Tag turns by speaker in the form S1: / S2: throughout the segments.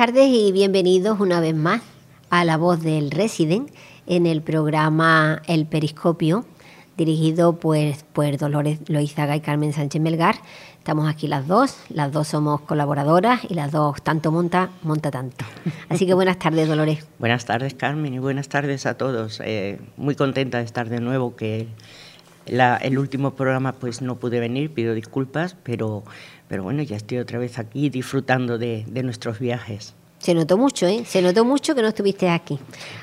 S1: Tardes y bienvenidos una vez más a La Voz del Resident en el programa El Periscopio, dirigido pues, por Dolores Loizaga y Carmen Sánchez Melgar. Estamos aquí las dos, las dos somos colaboradoras y las dos tanto monta, monta tanto. Así que buenas tardes, Dolores.
S2: buenas tardes, Carmen, y buenas tardes a todos. Eh, muy contenta de estar de nuevo, que el último programa pues no pude venir, pido disculpas, pero, pero bueno, ya estoy otra vez aquí disfrutando de, nuestros viajes.
S1: Se notó mucho, ¿eh? Se notó mucho que no estuviste aquí.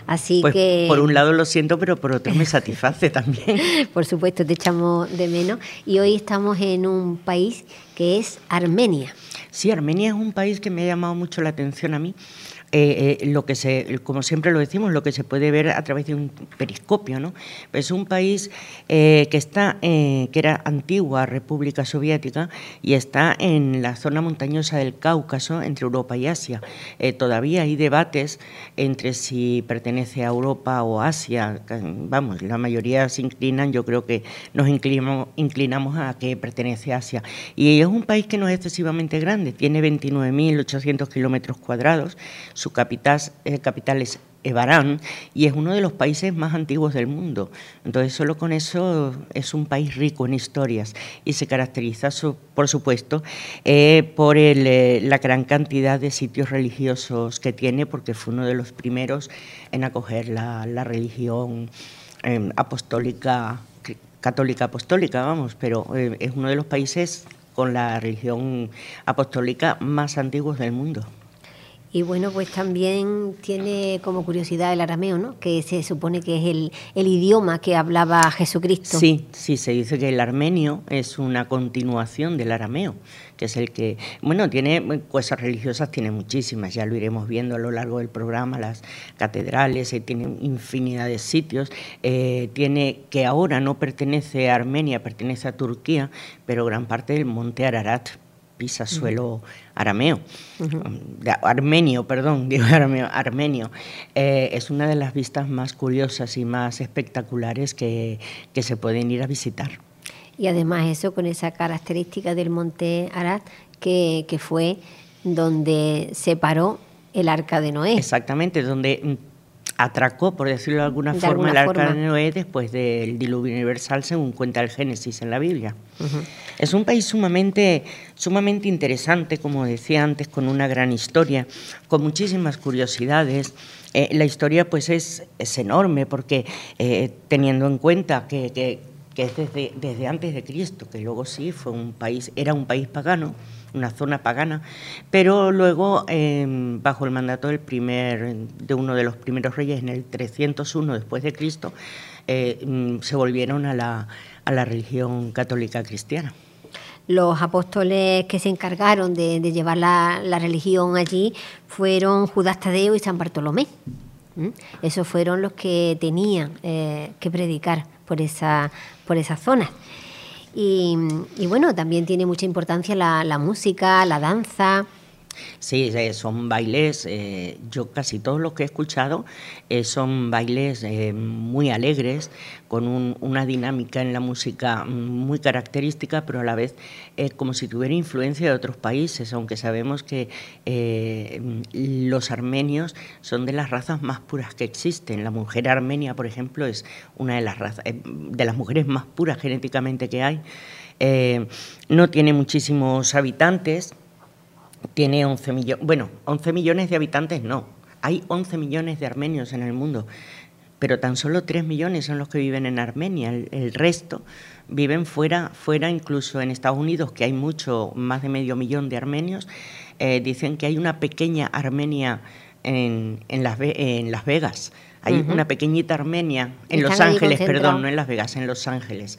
S1: Así
S2: pues,
S1: que.
S2: Por un lado lo siento, pero por otro me satisface también.
S1: por supuesto, te echamos de menos. Y hoy estamos en un país que es Armenia.
S2: Sí, Armenia es un país que me ha llamado mucho la atención a mí eh, eh, lo que se, como siempre lo decimos, lo que se puede ver a través de un periscopio. ¿no? Es un país eh, que, está, que era antigua República Soviética y está en la zona montañosa del Cáucaso, entre Europa y Asia. todavía hay debates entre si pertenece a Europa o Asia. Vamos, la mayoría se inclinan, yo creo que nos inclinamos, inclinamos a que pertenece a Asia. Y es un país que no es excesivamente grande, tiene 29.800 kilómetros cuadrados su capital, eh, capital es Evarán y es uno de los países más antiguos del mundo. Entonces, solo con eso es un país rico en historias y se caracteriza, por supuesto, eh, por eh, la gran cantidad de sitios religiosos que tiene, porque fue uno de los primeros en acoger la, religión apostólica, católica apostólica, vamos, pero es uno de los países con la religión apostólica más antiguos del mundo.
S1: Y bueno, pues también tiene como curiosidad el arameo, ¿no? Que se supone que es el, el, idioma que hablaba Jesucristo.
S2: Sí, sí, se dice que el armenio es una continuación del arameo, que es el que, bueno, tiene cosas religiosas, tiene muchísimas, ya lo iremos viendo a lo largo del programa, las catedrales, eh, tiene infinidad de sitios, eh, tiene que ahora no pertenece a Armenia, pertenece a Turquía, pero gran parte del monte Ararat pisa suelo arameo, armenio, perdón, digo arameo, armenio. Eh, es una de las vistas más curiosas y más espectaculares que, que, se pueden ir a visitar.
S1: Y además eso con esa característica del monte Arat, que, que fue donde se paró el arca de Noé.
S2: Exactamente, donde atracó, por decirlo de alguna forma, el arca de Noé después del diluvio universal, según cuenta el Génesis en la Biblia. Es un país sumamente, sumamente interesante, como decía antes, con una gran historia, con muchísimas curiosidades. Eh, la historia pues es, es enorme porque eh, teniendo en cuenta que, que, es desde, desde antes de Cristo, que luego sí fue un país, era un país pagano, una zona pagana, pero luego, em, bajo el mandato del primer, de uno de los primeros reyes, en el 301 después de Cristo, eh, mm, se volvieron a la, a la religión católica cristiana
S1: los apóstoles que se encargaron de, llevar la, religión allí fueron Judas Tadeo y San Bartolomé. Esos fueron los que tenían eh, que predicar por esa, por esa zona. Y, bueno, también tiene mucha importancia la, música, la danza.
S2: Sí, son bailes, eh, yo casi todos los que he escuchado eh, son bailes eh, muy alegres, con una dinámica en la música muy característica, pero a la vez como si tuviera influencia de otros países, aunque sabemos que los armenios son de las razas más puras que existen. La mujer armenia, por ejemplo, es una de las, razas, de las mujeres más puras genéticamente que hay. no tiene muchísimos habitantes, tiene 11 millones, bueno, 11 millones de habitantes no, hay 11 millones de armenios en el mundo, pero tan solo 3 millones son los que viven en Armenia, el, resto viven fuera, fuera incluso en Estados Unidos, que hay mucho, más de medio millón de armenios, eh, dicen que hay una pequeña Armenia en, en, las, en Las Vegas, hay una pequeñita Armenia, en Los Ángeles, perdón, no en Las Vegas, en Los Ángeles.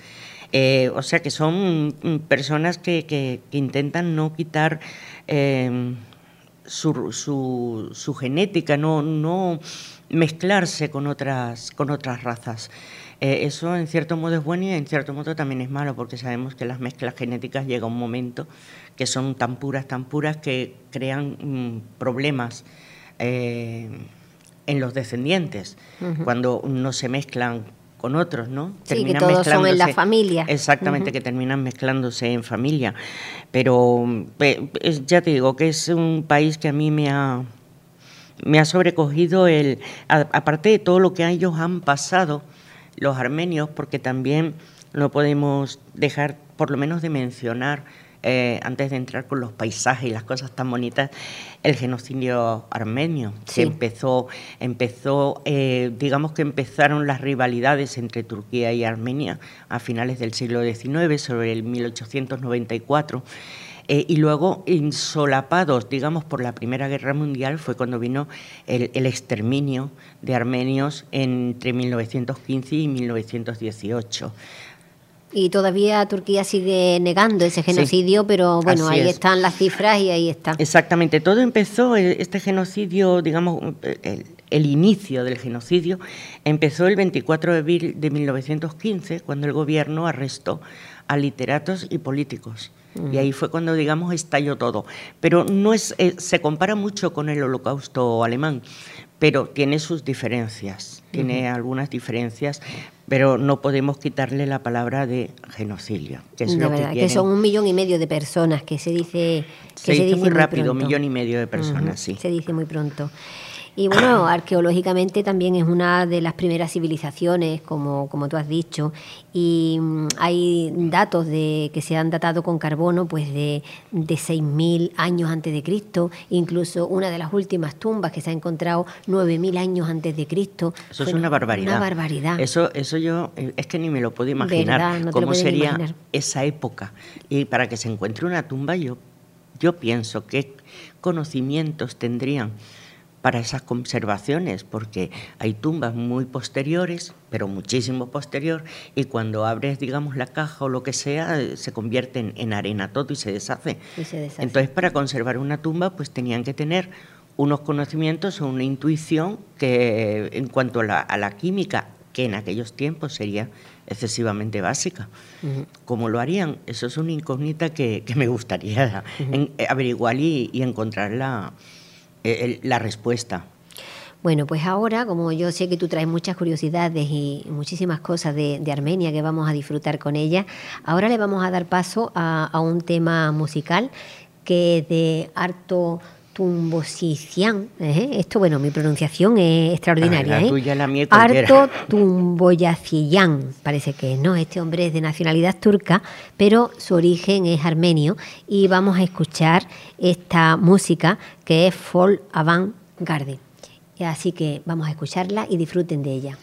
S2: Eh, o sea que son personas que, que intentan no quitar Em, su, su, genética, no, no mezclarse con otras, con otras razas. Eh, eso en cierto modo es bueno y en cierto modo también es malo, porque sabemos que las mezclas genéticas llega un momento que son tan puras, tan puras que crean mm, problemas eh, en los descendientes. Cuando no se mezclan con otros, ¿no?
S1: Sí, que todos son en la familia.
S2: Exactamente, que terminan mezclándose en familia. Pero ya te digo que es un país que a mí me ha, me ha sobrecogido el, aparte de todo lo que ellos han pasado, los armenios, porque también no podemos dejar por lo menos de mencionar eh, antes de entrar con los paisajes y las cosas tan bonitas, el genocidio armenio, que empezó, empezó eh, digamos que empezaron las rivalidades entre Turquía y Armenia a finales del siglo XIX, sobre el 1894. Eh, y luego, insolapados, digamos, por la Primera Guerra Mundial, fue cuando vino el, el, exterminio de armenios entre 1915 y 1918.
S1: Y todavía Turquía sigue negando ese genocidio, pero bueno, ahí están las cifras y ahí está.
S2: Exactamente, todo empezó, eh, este genocidio, digamos, el, inicio del genocidio, empezó el 24 de abril de 1915, cuando el gobierno arrestó a literatos y políticos. Y ahí fue cuando, digamos, estalló todo. Pero no es, eh, se compara mucho con el holocausto alemán, pero tiene sus diferencias, tiene algunas diferencias, pero no podemos quitarle la palabra de genocidio.
S1: Que, es lo que, son un millón y medio de personas, que se dice...
S2: Que se, dice, muy rápido, un millón y medio de personas, sí.
S1: Se dice muy pronto. Y bueno, arqueológicamente también es una de las primeras civilizaciones, como, como tú has dicho, y mm, hay datos de que se han datado con carbono pues de, de 6.000 años antes de Cristo, incluso una de las últimas tumbas que se ha encontrado 9.000 años antes de Cristo.
S2: Eso es una barbaridad.
S1: Una barbaridad.
S2: Eso, eso yo es que ni me lo puedo imaginar cómo sería esa época. Y para que se encuentre una tumba yo, yo pienso qué conocimientos tendrían para esas conservaciones, porque hay tumbas muy posteriores, pero muchísimo posterior, y cuando abres, digamos, la caja o lo que sea, se convierte en, arena todo y se, deshace. Entonces, para conservar una tumba, pues tenían que tener unos conocimientos o una intuición que, en cuanto a la, química, que en aquellos tiempos sería excesivamente básica. ¿Cómo lo harían? Eso es una incógnita que, me gustaría averiguar y, y encontrar eh, la respuesta.
S1: Bueno, pues ahora, como yo sé que tú traes muchas curiosidades y muchísimas cosas de, Armenia que vamos a disfrutar con ella, ahora le vamos a dar paso a, un tema musical que es de Arto Tumbosician. ¿eh? Esto, bueno, mi pronunciación es extraordinaria.
S2: La ¿eh? la mía
S1: Arto Tumboyaciyan, parece que no. Este hombre es de nacionalidad turca, pero su origen es armenio. Y vamos a escuchar esta música que es Folk Avant Garde. Así que vamos a escucharla y disfruten de ella.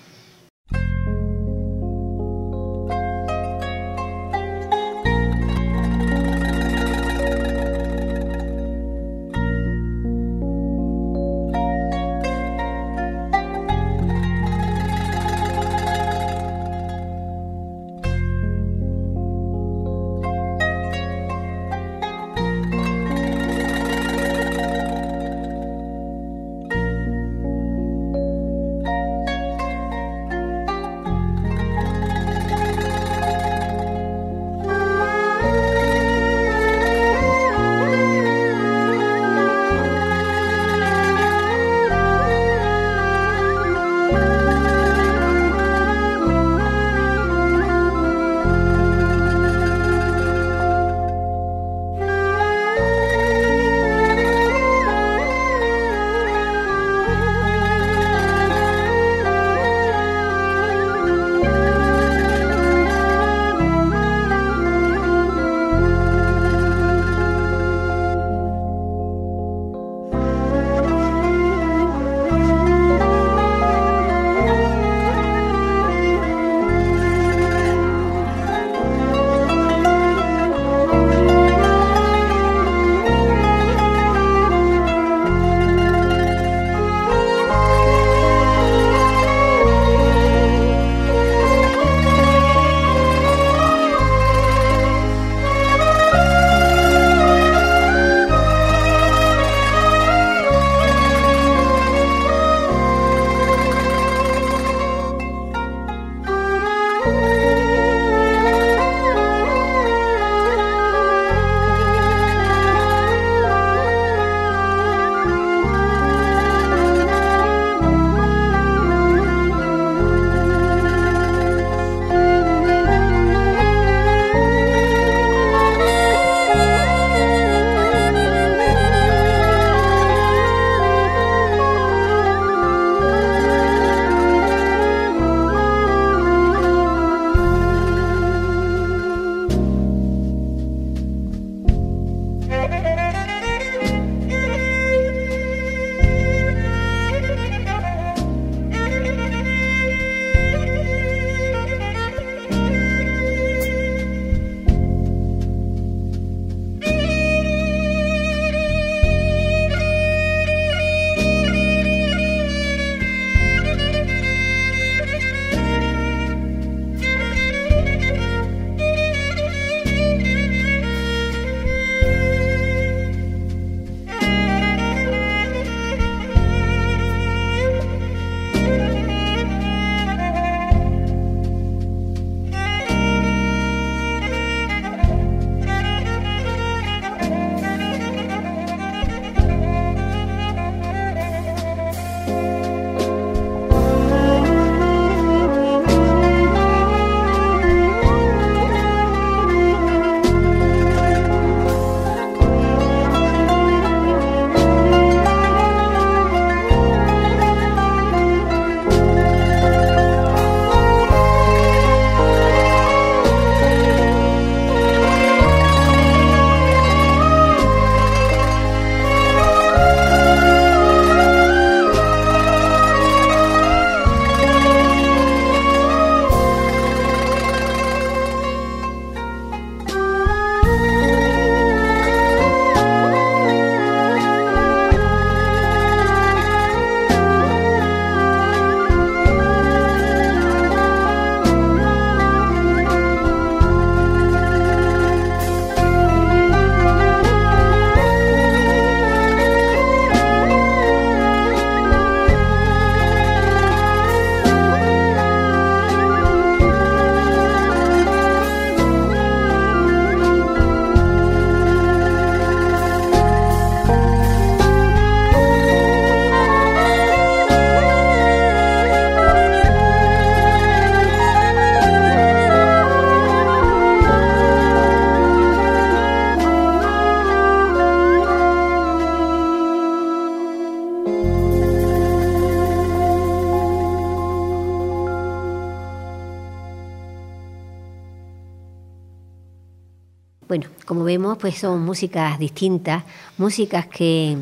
S1: Pues son músicas distintas, músicas que,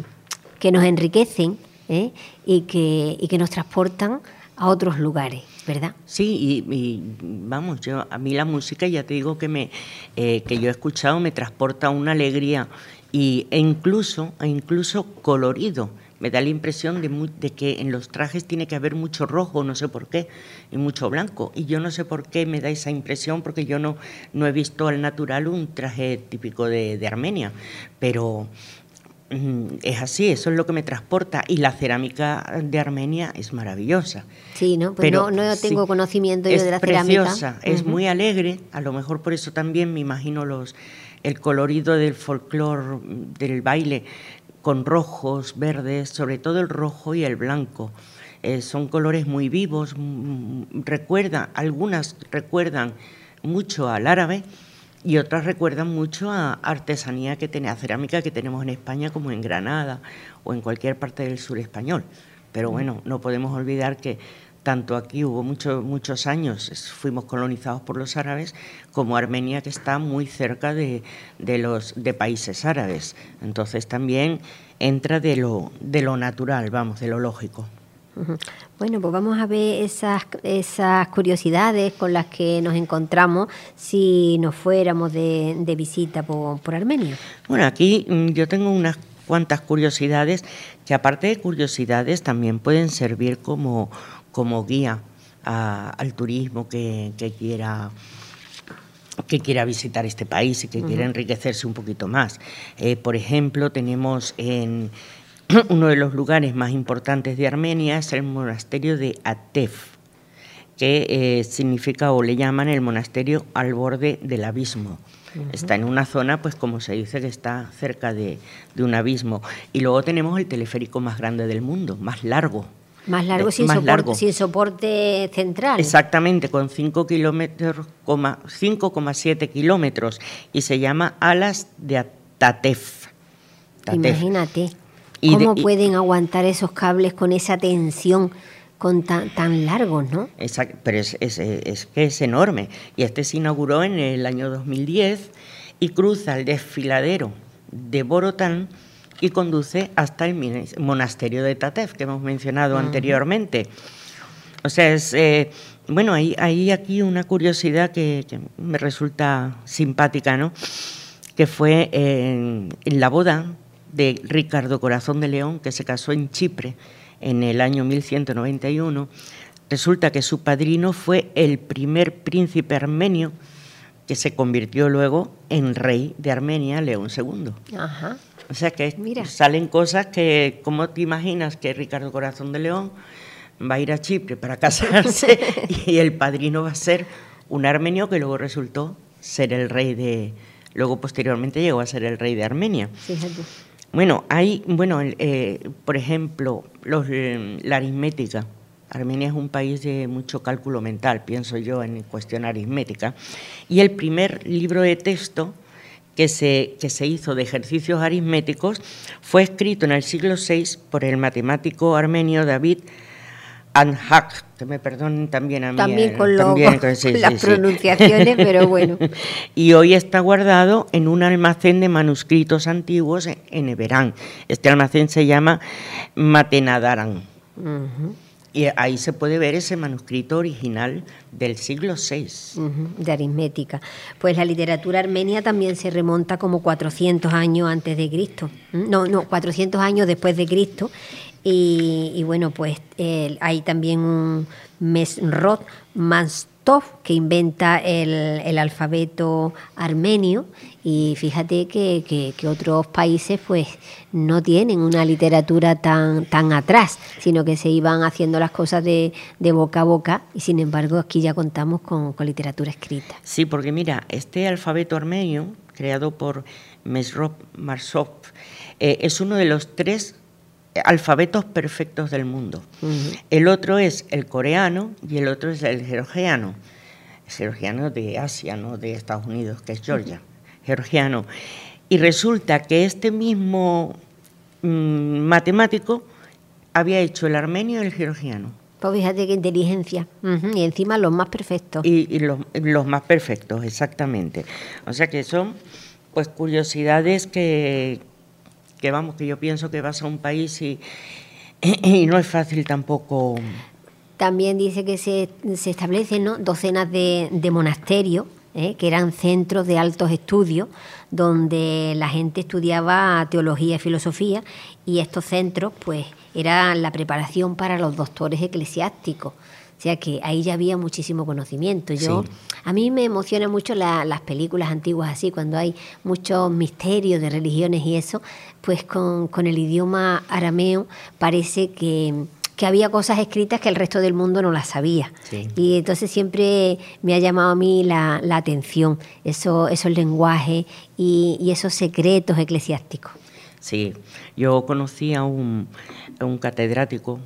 S1: que nos enriquecen ¿eh? y, que, y que nos transportan a otros lugares, ¿verdad?
S2: Sí, y, vamos, yo a mí la música ya te digo que me eh, que yo he escuchado me transporta una alegría y, e incluso e incluso colorido. Me da la impresión de, de, que en los trajes tiene que haber mucho rojo, no sé por qué, y mucho blanco. Y yo no sé por qué me da esa impresión, porque yo no, no he visto al natural un traje típico de, de Armenia. Pero Mm, es así, eso es lo que me transporta y la cerámica de Armenia es maravillosa.
S1: Sí, ¿no? Pues Pero no, tengo conocimiento yo de la
S2: preciosa, Es muy alegre, a lo mejor por eso también me imagino los el colorido del folclore, del baile, con rojos, verdes, sobre todo el rojo y el blanco. Eh, son colores muy vivos, recuerda, algunas recuerdan mucho al árabe, y otras recuerdan mucho a artesanía que tiene, a cerámica que tenemos en España como en Granada o en cualquier parte del sur español. Pero mm. bueno, no podemos olvidar que tanto aquí hubo muchos muchos años, fuimos colonizados por los árabes, como Armenia que está muy cerca de, de, los de países árabes. Entonces también entra de lo, de lo natural, vamos, de lo lógico.
S1: Bueno, pues vamos a ver esas, esas curiosidades con las que nos encontramos si nos fuéramos de, visita por, Armenia.
S2: Bueno, aquí mm, yo tengo unas cuantas curiosidades que aparte de curiosidades también pueden servir como, como guía al turismo que, quiera que quiera visitar este país y que quiera enriquecerse un poquito más. Eh, por ejemplo, tenemos en, uno de los lugares más importantes de Armenia es el monasterio de Atef, que eh, significa o le llaman el monasterio al borde del abismo. Está en una zona, pues como se dice, que está cerca de, un abismo. Y luego tenemos el teleférico más grande del mundo, más largo.
S1: Más largo, sin, soporte, sin soporte central.
S2: Exactamente, con 5 kilómetros, 5,7 kilómetros. Y se llama Alas de Tatef.
S1: Imagínate. ¿Cómo pueden aguantar esos cables con esa tensión? Con tan, tan largos, ¿no?
S2: Exacto, pero es, que es enorme. Y este se inauguró en el año 2010 y cruza el desfiladero de Borotán y conduce hasta el monasterio de Tatef, que hemos mencionado anteriormente. O sea, es, eh, bueno, hay, hay, aquí una curiosidad que, me resulta simpática, ¿no? Que fue en la boda de Ricardo Corazón de León, que se casó en Chipre en el año 1191, resulta que su padrino fue el primer príncipe armenio que se convirtió luego en rey de Armenia, León II. O sea que salen cosas que, ¿cómo te imaginas que Ricardo Corazón de León va a ir a Chipre para casarse y el padrino va a ser un armenio que luego resultó ser el rey de, luego posteriormente llegó a ser el rey de Armenia. Bueno, hay, bueno, eh, por ejemplo, los, eh, la aritmética. Armenia es un país de mucho cálculo mental, pienso yo, en cuestión aritmética. Y el primer libro de texto que se, que se hizo de ejercicios aritméticos fue escrito en el siglo VI por el matemático armenio David Anhak, que me perdonen también a mí.
S1: También eh, con, las pronunciaciones, pero bueno.
S2: y hoy está guardado en un almacén de manuscritos antiguos en Everán. Este almacén se llama Matenadaran. Y ahí se puede ver ese manuscrito original del siglo VI.
S1: de aritmética. Pues la literatura armenia también se remonta como 400 años antes de Cristo. No, no, 400 años después de Cristo. Y, bueno, pues hay también un Mesrod Mastov que inventa el, alfabeto armenio y fíjate que, otros países pues no tienen una literatura tan, tan atrás, sino que se iban haciendo las cosas de, boca a boca y sin embargo aquí ya contamos con, literatura escrita.
S2: Sí, porque mira, este alfabeto armenio creado por Mesrod Marsov eh, es uno de los tres alfabetos perfectos del mundo. El otro es el coreano y el otro es el georgiano. georgiano de Asia, no de Estados Unidos, que es Georgia. Georgiano. Y resulta que este mismo mm, matemático había hecho el armenio y el georgiano.
S1: Pues fíjate qué inteligencia. Y encima los más perfectos.
S2: Y, los, los, más perfectos, exactamente. O sea que son pues curiosidades que, que vamos, que yo pienso que vas a un país y, y no es fácil tampoco.
S1: También dice que se, se establecen docenas de, de monasterios, ¿eh? que eran centros de altos estudios, donde la gente estudiaba teología y filosofía, y estos centros, pues, eran la preparación para los doctores eclesiásticos. O sea que ahí ya había muchísimo conocimiento. Yo, A mí me emociona mucho las películas antiguas así, cuando hay muchos misterios de religiones y eso, pues con, con el idioma arameo parece que, que había cosas escritas que el resto del mundo no las sabía. Y entonces siempre me ha llamado a mí la, la atención eso, esos lenguajes y, y, esos secretos eclesiásticos.
S2: Sí, yo conocí a un, a un catedrático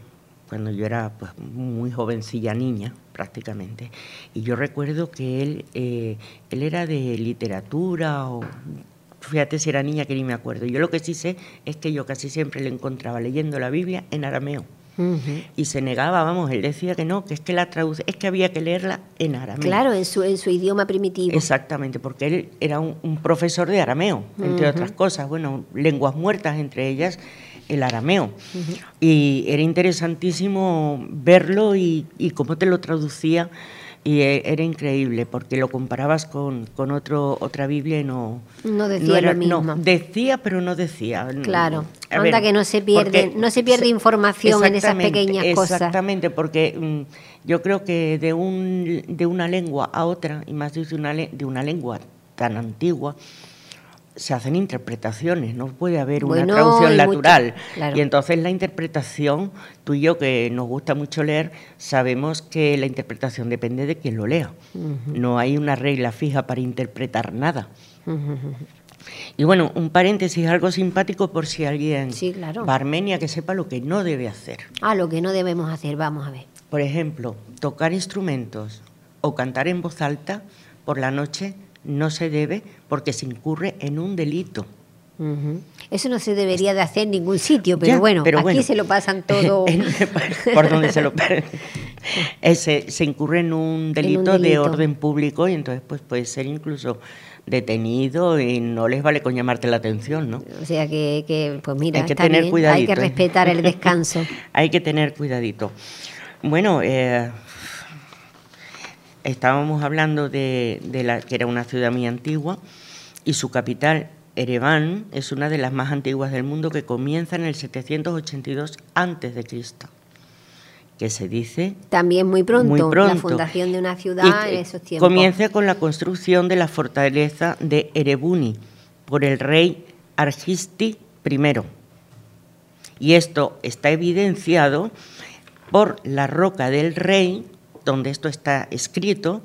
S2: cuando yo era pues, muy jovencilla niña prácticamente. Y yo recuerdo que él, eh, él era de literatura o fíjate si era niña que ni me acuerdo. Yo lo que sí sé es que yo casi siempre le encontraba leyendo la Biblia en arameo. Y se negaba, vamos, él decía que no, que es que la traduce, es que había que leerla en arameo.
S1: Claro, en su, en su idioma primitivo.
S2: Exactamente, porque él era un, profesor de arameo, entre otras cosas, bueno, lenguas muertas, entre ellas el arameo. Y era interesantísimo verlo y, cómo te lo traducía. Y e, era increíble porque lo comparabas con, con otro, otra Biblia y no...
S1: No decía lo mismo.
S2: No, decía pero no decía.
S1: Claro, anda que no se pierde, no se pierde información en esas pequeñas cosas.
S2: Exactamente, porque mm, yo creo que de, un, de una lengua a otra, y más de una, de una lengua tan antigua, se hacen interpretaciones, no puede haber una traducción natural. Y entonces la interpretación, tú y yo que nos gusta mucho leer, sabemos que la interpretación depende de quien lo lea. No hay una regla fija para interpretar nada. Y bueno, un paréntesis, algo simpático por si alguien va a Armenia que sepa lo que no debe hacer.
S1: Ah, lo que no debemos hacer, vamos a ver.
S2: Por ejemplo, tocar instrumentos o cantar en voz alta por la noche no se debe porque se incurre en un delito.
S1: Eso no se debería de hacer en ningún sitio, pero, bueno, aquí se lo pasan todo.
S2: por donde se lo se, se incurre en un, delito de orden público y entonces pues puede ser incluso detenido y no les vale con llamarte la atención, ¿no?
S1: O sea que, pues mira, hay que tener hay que ¿eh? respetar el descanso.
S2: hay que tener cuidadito. Bueno, eh, estábamos hablando de, la que era una ciudad muy antigua y su capital, Ereván, es una de las más antiguas del mundo que comienza en el 782 antes de Cristo. Que se dice
S1: también muy pronto, la fundación de una ciudad en esos tiempos.
S2: Comienza con la construcción de la fortaleza de Erebuni por el rey Argisti I. Y esto está evidenciado por la roca del rey donde esto está escrito,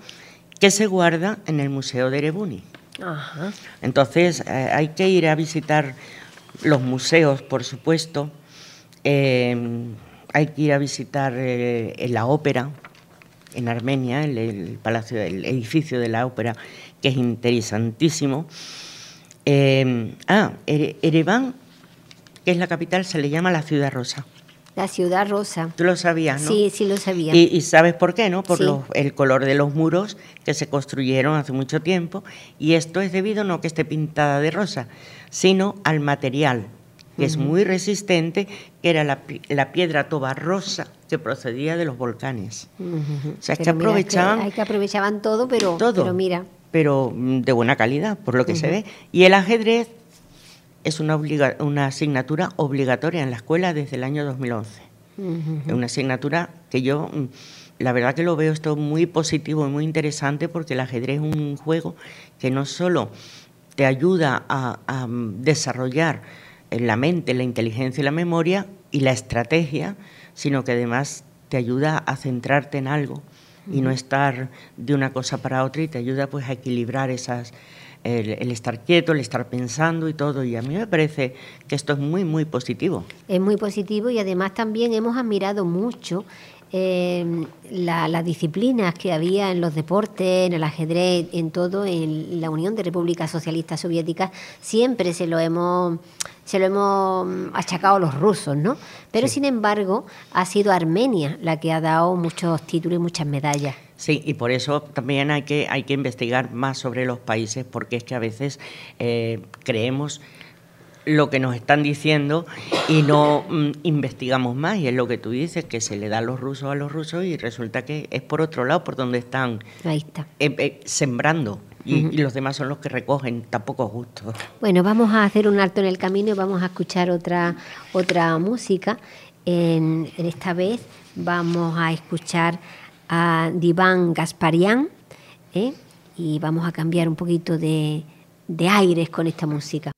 S2: que se guarda en el Museo de Erebuni. Entonces, eh, hay que ir a visitar los museos, por supuesto. Eh, hay que ir a visitar eh, la ópera en Armenia, el, palacio, el edificio de la ópera, que es interesantísimo. ah, Ereván, que es la capital, se le llama la ciudad rosa.
S1: La ciudad rosa.
S2: Tú lo sabías, ¿no?
S1: Sí, sí lo sabía.
S2: Y, sabes por qué, ¿no? Por el color de los muros que se construyeron hace mucho tiempo. Y esto es debido no que esté pintada de rosa, sino al material, que es muy resistente, que era la, piedra toba rosa que procedía de los volcanes.
S1: O sea, que aprovechaban... hay que aprovechaban todo, pero, todo, pero mira...
S2: Pero mm, de buena calidad, por lo que se ve. Y el ajedrez es una, una asignatura obligatoria en la escuela desde el año 2011. Es una asignatura que yo, mm, la verdad que lo veo esto muy positivo y muy interesante porque el ajedrez es un juego que no solo te ayuda a, mm, desarrollar la mente, la inteligencia y la memoria y la estrategia, sino que además te ayuda a centrarte en algo y no estar de una cosa para otra y te ayuda pues a equilibrar esas, el, estar quieto, el estar pensando y todo. Y a mí me parece que esto es muy, muy positivo.
S1: Es muy positivo y además también hemos admirado mucho eh, las disciplinas que había en los deportes, en el ajedrez, en todo, en la Unión de Repúblicas Socialistas Soviéticas, siempre se lo hemos se lo hemos achacado a los rusos, ¿no? Pero sin embargo, ha sido Armenia la que ha dado muchos títulos y muchas medallas.
S2: Sí, y por eso también hay que, hay que investigar más sobre los países, porque es que a veces eh, creemos lo que nos están diciendo y no mm, investigamos más. Y es lo que tú dices, que se le da a los rusos a los rusos y resulta que es por otro lado, por donde están
S1: eh,
S2: eh, sembrando. Y, los demás son los que recogen, tampoco es justo.
S1: Bueno, vamos a hacer un alto en el camino y vamos a escuchar otra, otra música. En, esta vez vamos a escuchar a Divan Gasparian ¿eh? y vamos a cambiar un poquito de, de aires con esta música.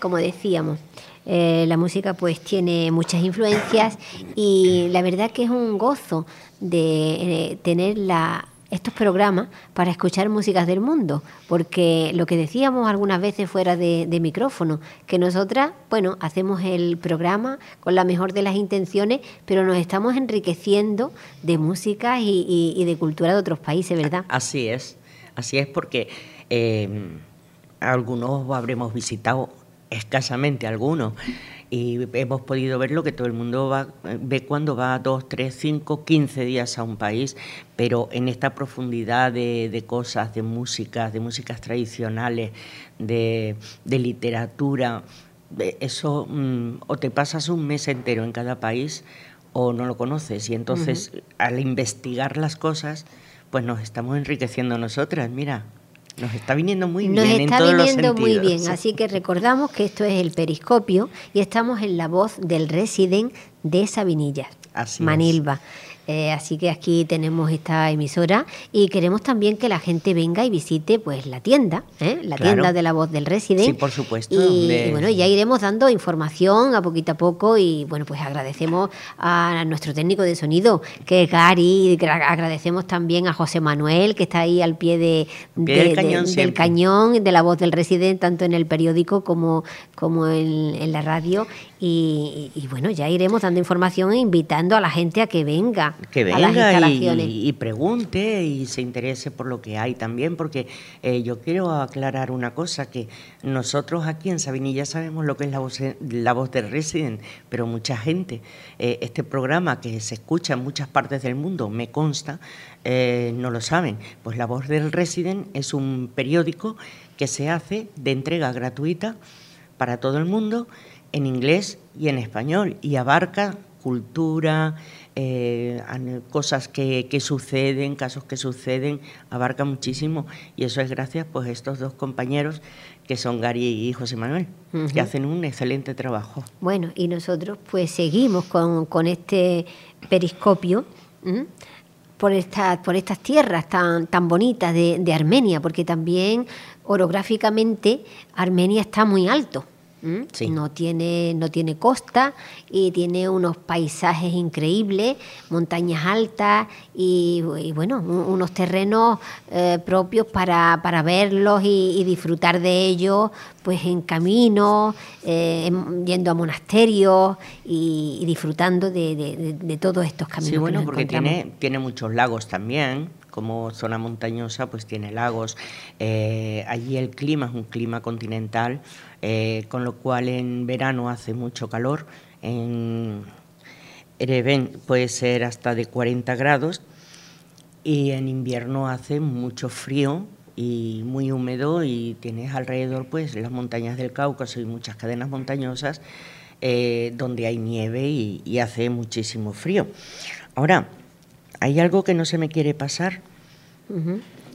S1: Como decíamos. Eh, la música pues tiene muchas influencias y la verdad que es un gozo de eh, tener la, estos programas para escuchar músicas del mundo, porque lo que decíamos algunas veces fuera de, micrófono, que nosotras, bueno, hacemos el programa con la mejor de las intenciones, pero nos estamos enriqueciendo de música y, de cultura de otros países, ¿verdad?
S2: Así es, así es porque eh, algunos habremos visitado escasamente algunos y hemos podido ver lo que todo el mundo va, ve cuando va dos, tres, cinco, quince días a un país, pero en esta profundidad de, cosas, de músicas, de músicas tradicionales, de, literatura, eso mm, o te pasas un mes entero en cada país o no lo conoces y entonces al investigar las cosas pues nos estamos enriqueciendo nosotras, mira, nos está viniendo muy
S1: bien. Nos
S2: está
S1: viniendo muy bien, así que recordamos que esto es el periscopio y estamos en la voz del resident de Sabinillas, Manilva. Eh, así que aquí tenemos esta emisora y queremos también que la gente venga y visite pues la tienda, ¿eh? la tienda de la voz del resident.
S2: Sí, por supuesto.
S1: Y, bueno, ya iremos dando información a poquito a poco y bueno, pues agradecemos a nuestro técnico de sonido, que es Gary, y agradecemos también a José Manuel, que está ahí al pie, de, del, cañón, de la voz del resident, tanto en el periódico como, como en la radio. Y, bueno, ya iremos dando información e invitando a la gente a que venga,
S2: que venga a las instalaciones. Y, pregunte y se interese por lo que hay también, porque eh, yo quiero aclarar una cosa, que nosotros aquí en Sabinilla sabemos lo que es la voz, la voz del Resident, pero mucha gente, eh, este programa que se escucha en muchas partes del mundo, me consta, eh, no lo saben. Pues la voz del Resident es un periódico que se hace de entrega gratuita para todo el mundo en inglés y en español y abarca cultura, eh, cosas que, suceden, casos que suceden, abarca muchísimo y eso es gracias pues a estos dos compañeros que son Gary y José Manuel, que hacen un excelente trabajo.
S1: Bueno, y nosotros pues seguimos con, este periscopio. por, por estas tierras tan, tan bonitas de, de Armenia, porque también orográficamente Armenia está muy alto. No, tiene, no tiene costa y tiene unos paisajes increíbles, montañas altas y, bueno, unos terrenos eh, propios para, para verlos y, disfrutar de ellos pues en camino, eh, yendo a monasterios y, disfrutando de, todos estos caminos. Sí,
S2: bueno, porque tiene, tiene muchos lagos también como zona montañosa, pues tiene lagos. Eh, allí el clima es un clima continental, eh, con lo cual en verano hace mucho calor. En Ereven puede ser hasta de 40 grados y en invierno hace mucho frío y muy húmedo y tienes alrededor pues las montañas del Cáucaso y muchas cadenas montañosas eh, donde hay nieve y hace muchísimo frío. Ahora, hay algo que no se me quiere pasar,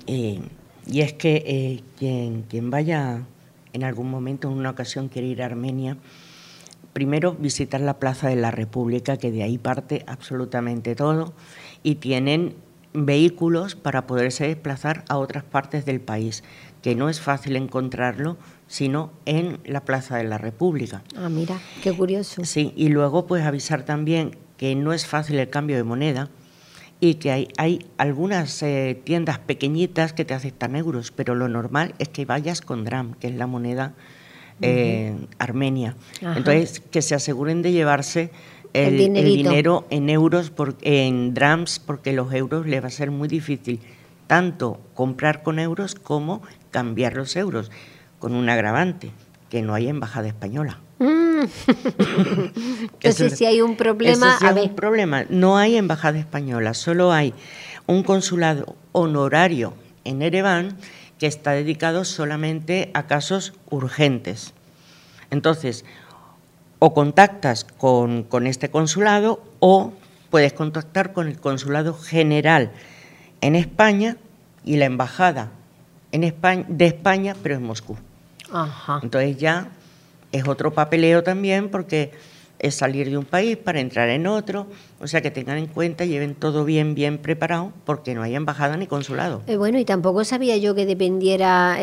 S2: eh, y es que eh, quien, quien vaya en algún momento, en una ocasión, quiere ir a Armenia, primero visitar la Plaza de la República, que de ahí parte absolutamente todo, y tienen vehículos para poderse desplazar a otras partes del país, que no es fácil encontrarlo, sino en la Plaza de la República.
S1: Ah, mira, qué curioso.
S2: Sí, y luego pues avisar también que no es fácil el cambio de moneda, y que hay, hay algunas eh, tiendas pequeñitas que te aceptan euros, pero lo normal es que vayas con DRAM, que es la moneda eh, armenia. Entonces, que se aseguren de llevarse el, dinero en euros, por, en drams, porque los euros les va a ser muy difícil tanto comprar con euros como cambiar los euros, con un agravante, que no hay embajada española. Mm.
S1: Entonces, si hay un problema...
S2: hay un problema. No hay embajada española, solo hay un consulado honorario en Ereván que está dedicado solamente a casos urgentes. Entonces, o contactas con, con este consulado o puedes contactar con el consulado general en España y la embajada en España, de España, pero en Moscú. Entonces ya es otro papeleo también porque es salir de un país para entrar en otro, o sea que tengan en cuenta, lleven todo bien, bien preparado, porque no hay embajada ni consulado.
S1: Eh, bueno, y tampoco sabía yo que dependiera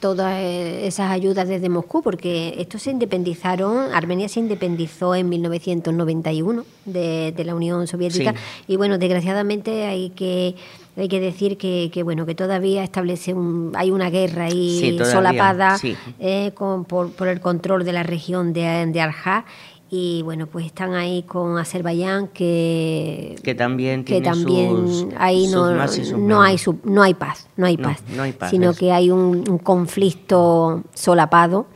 S1: todas eh, esas ayudas desde Moscú, porque estos se independizaron, Armenia se independizó en 1991 de, de la Unión Soviética, y bueno, desgraciadamente hay que hay que decir que, bueno que todavía establece un, hay una guerra ahí solapada eh, por, el control de la región de, de Arjá. Y bueno pues están ahí con Azerbaiyán que
S2: que también que también
S1: ahí no, no hay no hay paz no hay paz, sino que hay un, conflicto solapado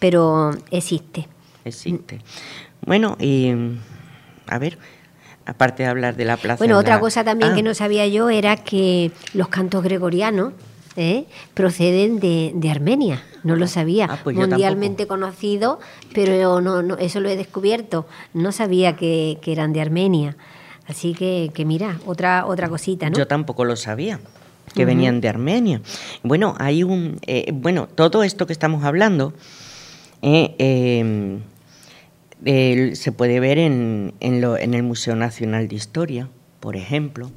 S1: pero existe.
S2: Existe. Bueno y a ver aparte de hablar de la plaza
S1: bueno otra cosa también que ah. no sabía yo era que los cantos gregorianos ¿eh? proceden de, Armenia. No lo sabía. Ah, pues Mundialmente conocido, pero no, eso lo he descubierto. No sabía que, eran de Armenia. Así que, mira, otra, otra cosita, ¿no?
S2: Yo tampoco lo sabía que venían de Armenia. Bueno, hay un, eh, bueno, todo esto que estamos hablando eh, se puede ver en, en, el Museo Nacional de Historia, por ejemplo.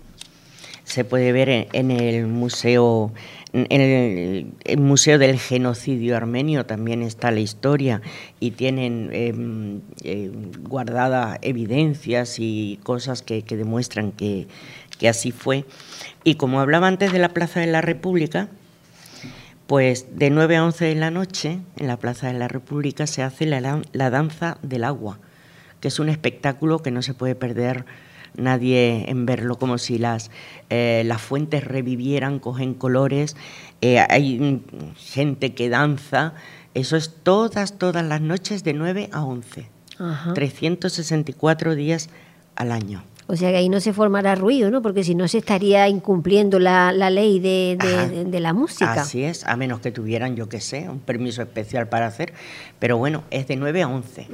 S2: Se puede ver en el Museo en el, Museo del Genocidio Armenio también está la historia y tienen em, em, guardadas evidencias y cosas que, demuestran que, así fue. Y como hablaba antes de la Plaza de la República, pues de 9 a 11 de la noche en la Plaza de la República se hace la, la danza del agua, que es un espectáculo que no se puede perder nadie en verlo, como si las, eh, las fuentes revivieran, cogen colores, eh, hay gente que danza, eso es todas, todas las noches de 9 a 11, 364 días al año.
S1: O sea que ahí no se formará ruido, ¿no? Porque si no se estaría incumpliendo la, ley de, la música.
S2: Así es, a menos que tuvieran, yo qué sé, un permiso especial para hacer. Pero bueno, es de 9 a 11.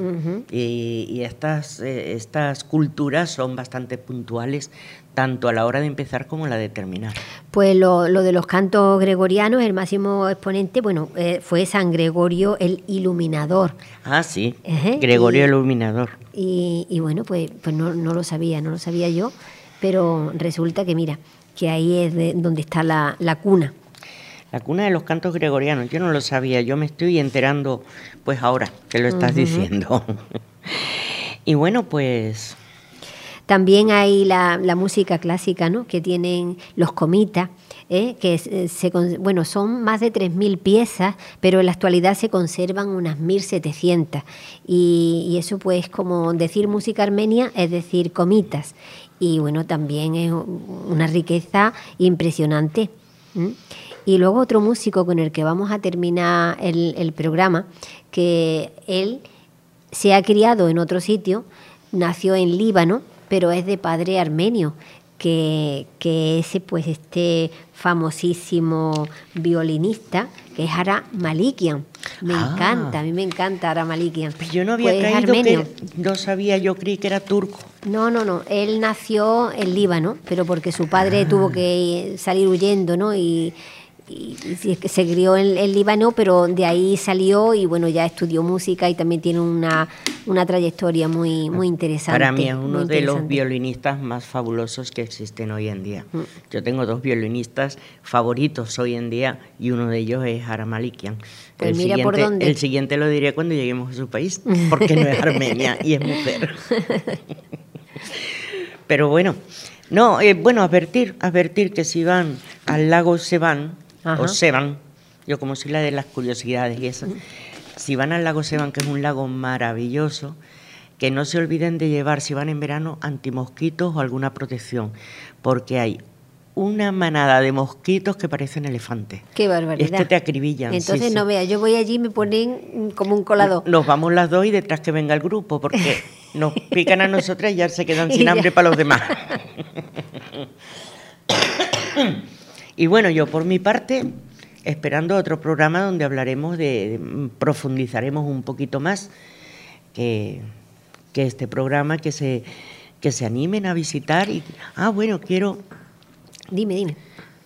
S2: Y, estas, eh, estas culturas son bastante puntuales tanto a la hora de empezar como a la de terminar.
S1: Pues lo, de los cantos gregorianos, el máximo exponente, bueno, eh, fue San Gregorio el Iluminador.
S2: Ah, sí, Gregorio el Iluminador.
S1: Y, bueno, pues, pues no, lo sabía, no lo sabía yo, pero resulta que mira, que ahí es donde está la, cuna.
S2: La cuna de los cantos gregorianos, yo no lo sabía, yo me estoy enterando pues ahora que lo estás diciendo. y bueno, pues
S1: también hay la, música clásica, ¿no? que tienen los comitas, ¿eh? que eh, se, bueno, son más de 3.000 piezas, pero en la actualidad se conservan unas 1.700. Y, y eso pues como decir música armenia es decir comitas. Y bueno, también es una riqueza impresionante. Y luego otro músico con el que vamos a terminar el, el programa, que él se ha criado en otro sitio, nació en Líbano, pero es de padre armenio, que, que ese pues este famosísimo violinista, que es Ara Malikian. Me ah. encanta, a mí me encanta Ara Malikian.
S2: Pues yo no había pues armenio. no sabía, yo creí que era turco.
S1: No, no, no, él nació en Líbano, pero porque su padre ah. tuvo que salir huyendo, ¿no? Y, y, se crió en el Líbano, pero de ahí salió y bueno, ya estudió música y también tiene una, una trayectoria muy, muy interesante.
S2: Para mí es uno de los violinistas más fabulosos que existen hoy en día. Mm. Yo tengo dos violinistas favoritos hoy en día y uno de ellos es Aramalikian.
S1: Pues el, mira siguiente, por dónde.
S2: el siguiente lo diré cuando lleguemos a su país, porque no es Armenia y es mujer. Pero bueno, no, eh, bueno, advertir, advertir que si van al lago se van o Seban, yo como soy la de las curiosidades y eso, si van al lago Seban, que es un lago maravilloso, que no se olviden de llevar, si van en verano, antimosquitos o alguna protección, porque hay una manada de mosquitos que parecen elefantes.
S1: Qué barbaridad.
S2: Es que te acribillan.
S1: Entonces no vea, yo voy allí y me ponen como un colado.
S2: Nos vamos las dos y detrás que venga el grupo, porque nos pican a nosotras y ya se quedan sin hambre para los demás. Y bueno, yo por mi parte, esperando otro programa donde hablaremos de, profundizaremos un poquito más que, este programa, que se, que se animen a visitar. Y, ah, bueno, quiero...
S1: Dime, dime.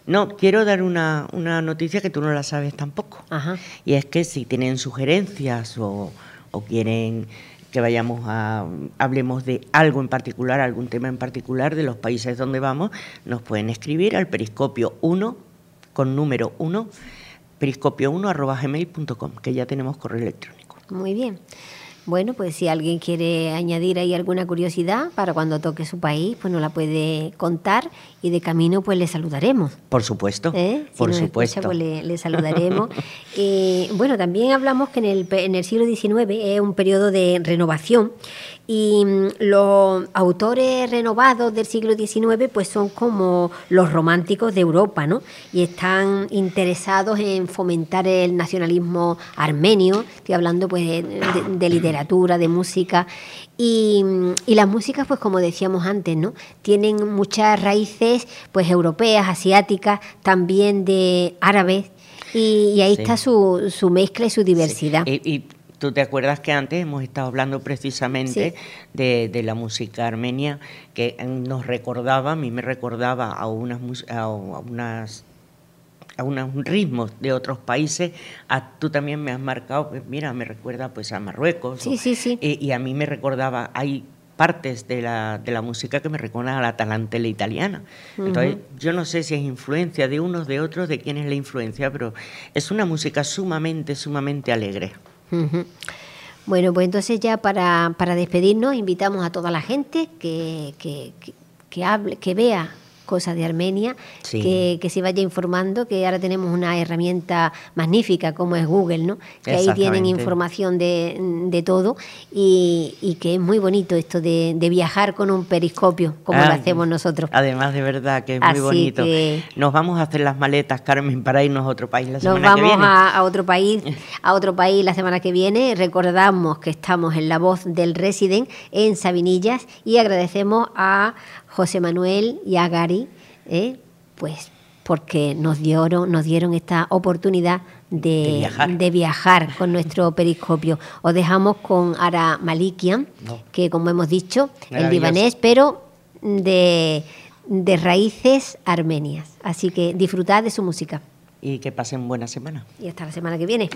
S2: No, quiero dar una, una noticia que tú no la sabes tampoco. Ajá. Y es que si tienen sugerencias o, o quieren que vayamos a, hablemos de algo en particular, algún tema en particular de los países donde vamos, nos pueden escribir al periscopio 1 con número 1, periscopio1 arroba gmail.com, que ya tenemos correo electrónico.
S1: Muy bien. Bueno, pues si alguien quiere añadir ahí alguna curiosidad para cuando toque su país, pues nos la puede contar y de camino pues le saludaremos.
S2: Por supuesto, ¿Eh? por supuesto.
S1: pues le, saludaremos. Eh, bueno, también hablamos que en el, en el siglo XIX es un periodo de renovación y mm, los autores renovados del siglo XIX pues son como los románticos de Europa, ¿no? Y están interesados en fomentar el nacionalismo armenio, estoy hablando pues de, literatura, de música y, mm, y, las músicas pues como decíamos antes, ¿no? Tienen muchas raíces pues europeas, asiáticas, también de árabes y, ahí está su, su, mezcla y su diversidad.
S2: Tú te acuerdas que antes hemos estado hablando precisamente de, la música armenia, que nos recordaba, a mí me recordaba a unas, a unas a unos ritmos de otros países, tú también me has marcado, pues mira, me recuerda pues a Marruecos.
S1: Sí, sí, sí.
S2: Y, a mí me recordaba, hay partes de la, de la música que me recuerdan a la talantela italiana. Entonces, yo no sé si es influencia de unos, de otros, de quién es la influencia, pero es una música sumamente, sumamente alegre.
S1: Bueno, pues entonces ya para, para, despedirnos invitamos a toda la gente que, que, que hable, que vea cosas de Armenia, que, se vaya informando, que ahora tenemos una herramienta magnífica como es Google, ¿no? que ahí tienen información de, todo y, que es muy bonito esto de, viajar con un periscopio, como lo hacemos nosotros.
S2: Además, de verdad que es muy bonito. Nos vamos a hacer las maletas, Carmen, para irnos a otro país la semana que viene.
S1: Nos vamos a, otro país, a otro país la semana que viene. Recordamos que estamos en la voz del Resident en Sabinillas y agradecemos a José Manuel y a Gary, ¿eh? pues porque nos dieron, nos dieron esta oportunidad de, viajar. con nuestro periscopio. Os dejamos con Ara Malikian, que como hemos dicho, el libanés, pero de, de raíces armenias. Así que disfrutad de su música.
S2: Y que pasen buena semana.
S1: Y hasta la semana que viene.